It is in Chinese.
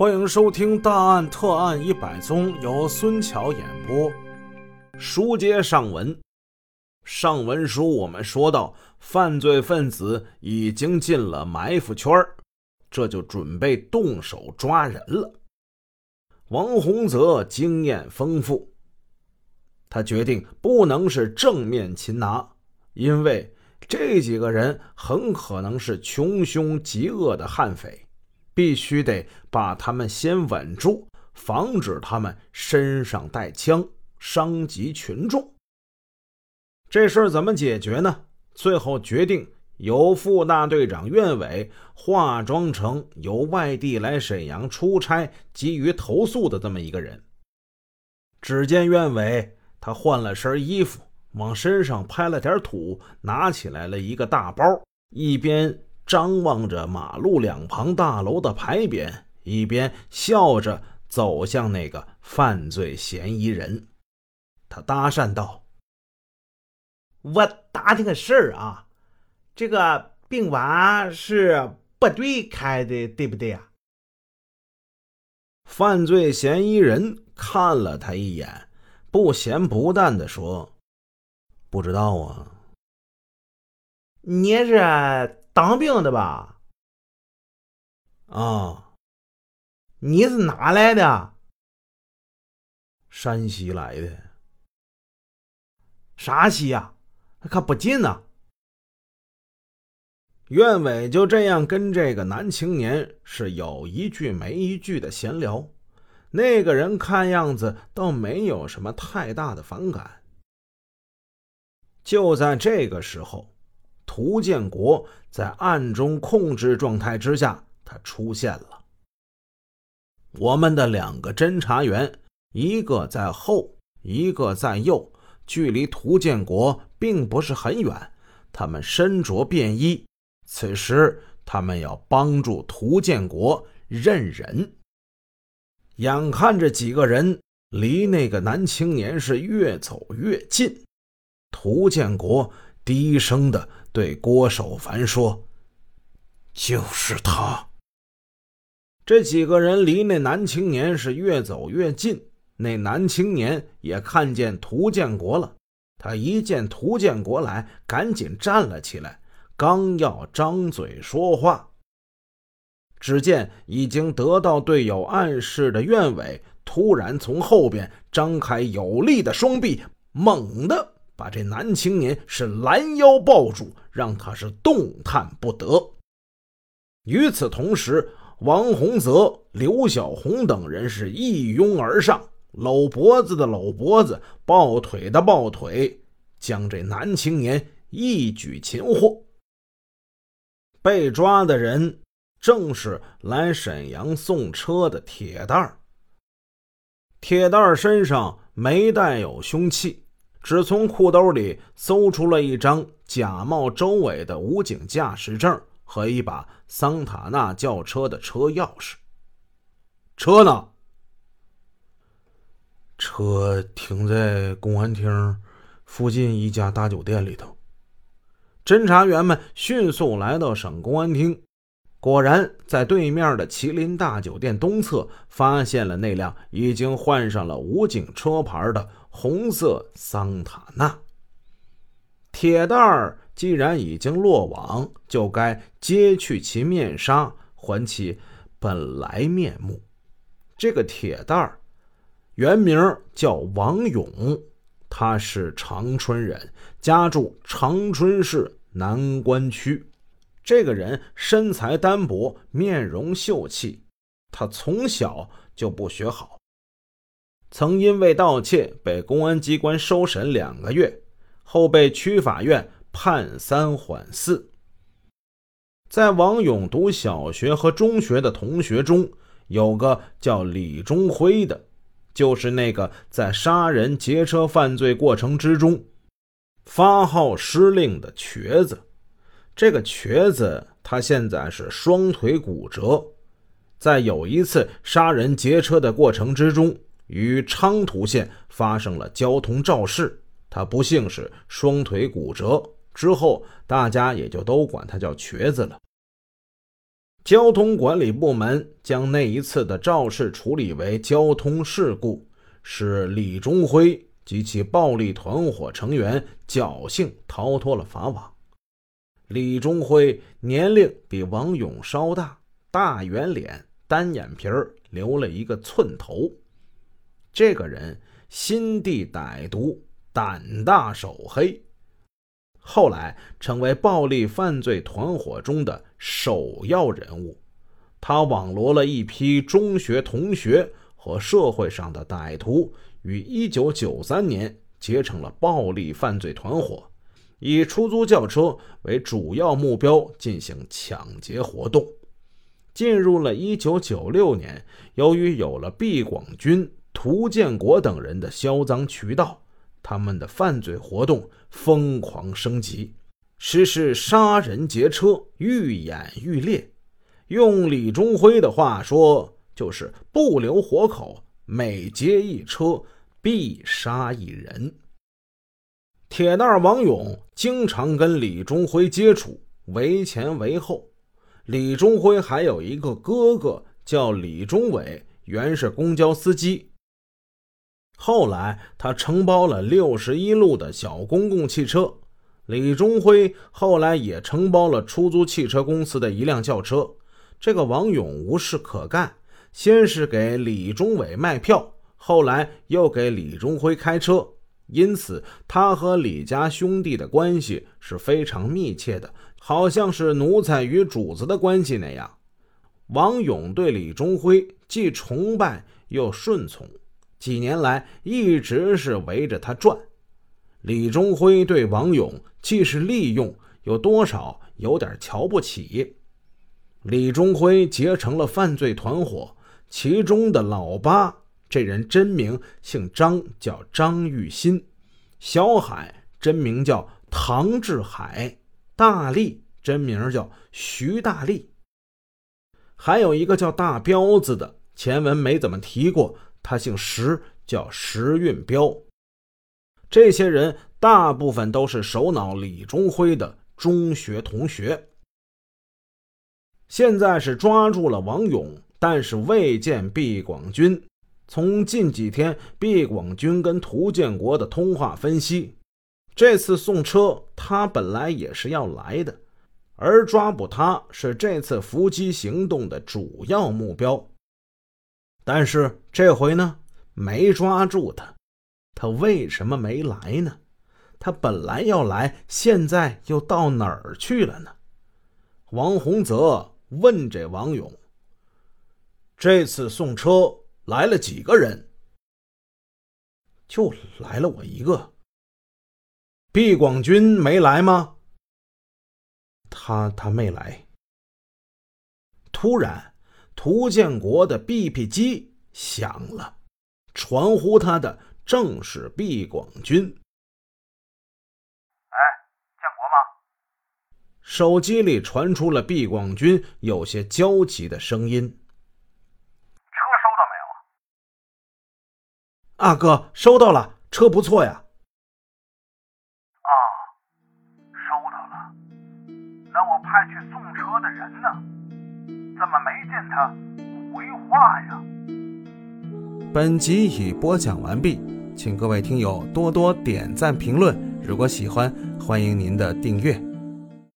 欢迎收听《大案特案一百宗》，由孙桥演播。书接上文，上文书我们说到，犯罪分子已经进了埋伏圈这就准备动手抓人了。王洪泽经验丰富，他决定不能是正面擒拿，因为这几个人很可能是穷凶极恶的悍匪。必须得把他们先稳住，防止他们身上带枪，伤及群众。这事儿怎么解决呢？最后决定由副大队长苑伟化妆成由外地来沈阳出差、急于投诉的这么一个人。只见苑伟他换了身衣服，往身上拍了点土，拿起来了一个大包，一边。张望着马路两旁大楼的牌匾，一边笑着走向那个犯罪嫌疑人。他搭讪道：“我打听个事儿啊，这个病馆是部队开的，对不对啊？”犯罪嫌疑人看了他一眼，不咸不淡的说：“不知道啊。”你是？当兵的吧？啊，你是哪来的？山西来的。啥西呀？可不近呐。院伟就这样跟这个男青年是有一句没一句的闲聊。那个人看样子倒没有什么太大的反感。就在这个时候。涂建国在暗中控制状态之下，他出现了。我们的两个侦查员，一个在后，一个在右，距离涂建国并不是很远。他们身着便衣，此时他们要帮助涂建国认人。眼看着几个人离那个男青年是越走越近，涂建国低声的。对郭守凡说：“就是他。”这几个人离那男青年是越走越近。那男青年也看见涂建国了，他一见涂建国来，赶紧站了起来，刚要张嘴说话，只见已经得到队友暗示的苑伟突然从后边张开有力的双臂，猛地。把这男青年是拦腰抱住，让他是动弹不得。与此同时，王洪泽、刘小红等人是一拥而上，搂脖子的搂脖子，抱腿的抱腿，将这男青年一举擒获。被抓的人正是来沈阳送车的铁蛋儿。铁蛋儿身上没带有凶器。只从裤兜里搜出了一张假冒周伟的武警驾驶证和一把桑塔纳轿车的车钥匙。车呢？车停在公安厅附近一家大酒店里头。侦查员们迅速来到省公安厅，果然在对面的麒麟大酒店东侧发现了那辆已经换上了武警车牌的。红色桑塔纳。铁蛋儿既然已经落网，就该揭去其面纱，还其本来面目。这个铁蛋儿原名叫王勇，他是长春人，家住长春市南关区。这个人身材单薄，面容秀气，他从小就不学好。曾因为盗窃被公安机关收审两个月，后被区法院判三缓四。在王勇读小学和中学的同学中，有个叫李忠辉的，就是那个在杀人劫车犯罪过程之中发号施令的瘸子。这个瘸子他现在是双腿骨折，在有一次杀人劫车的过程之中。与昌图县发生了交通肇事，他不幸是双腿骨折，之后大家也就都管他叫瘸子了。交通管理部门将那一次的肇事处理为交通事故，使李忠辉及其暴力团伙成员侥幸逃脱了法网。李忠辉年龄比王勇稍大，大圆脸，单眼皮儿，留了一个寸头。这个人心地歹毒，胆大手黑。后来成为暴力犯罪团伙中的首要人物，他网罗了一批中学同学和社会上的歹徒，于1993年结成了暴力犯罪团伙，以出租轿车为主要目标进行抢劫活动。进入了1996年，由于有了毕广军、涂建国等人的销赃渠道。他们的犯罪活动疯狂升级，实施杀人劫车愈演愈烈。用李忠辉的话说，就是不留活口，每劫一车必杀一人。铁蛋王勇经常跟李忠辉接触，为前为后。李忠辉还有一个哥哥叫李忠伟，原是公交司机。后来，他承包了六十一路的小公共汽车。李忠辉后来也承包了出租汽车公司的一辆轿车。这个王勇无事可干，先是给李忠伟卖票，后来又给李忠辉开车，因此他和李家兄弟的关系是非常密切的，好像是奴才与主子的关系那样。王勇对李忠辉既崇拜又顺从。几年来一直是围着他转。李忠辉对王勇既是利用，又多少有点瞧不起。李忠辉结成了犯罪团伙，其中的老八，这人真名姓张，叫张玉新；小海真名叫唐志海；大力真名叫徐大力。还有一个叫大彪子的，前文没怎么提过。他姓石，叫石运彪。这些人大部分都是首脑李忠辉的中学同学。现在是抓住了王勇，但是未见毕广军。从近几天毕广军跟涂建国的通话分析，这次送车他本来也是要来的，而抓捕他是这次伏击行动的主要目标。但是这回呢，没抓住他，他为什么没来呢？他本来要来，现在又到哪儿去了呢？王洪泽问这王勇：“这次送车来了几个人？”就来了我一个。毕广军没来吗？他他没来。突然。涂建国的 BP 机响了，传呼他的正是毕广军。哎，建国吗？手机里传出了毕广军有些焦急的声音。车收到没有啊？哥，收到了，车不错呀。啊，收到了。那我派去送车的人呢？怎么没见他回话呀？本集已播讲完毕，请各位听友多多点赞评论。如果喜欢，欢迎您的订阅。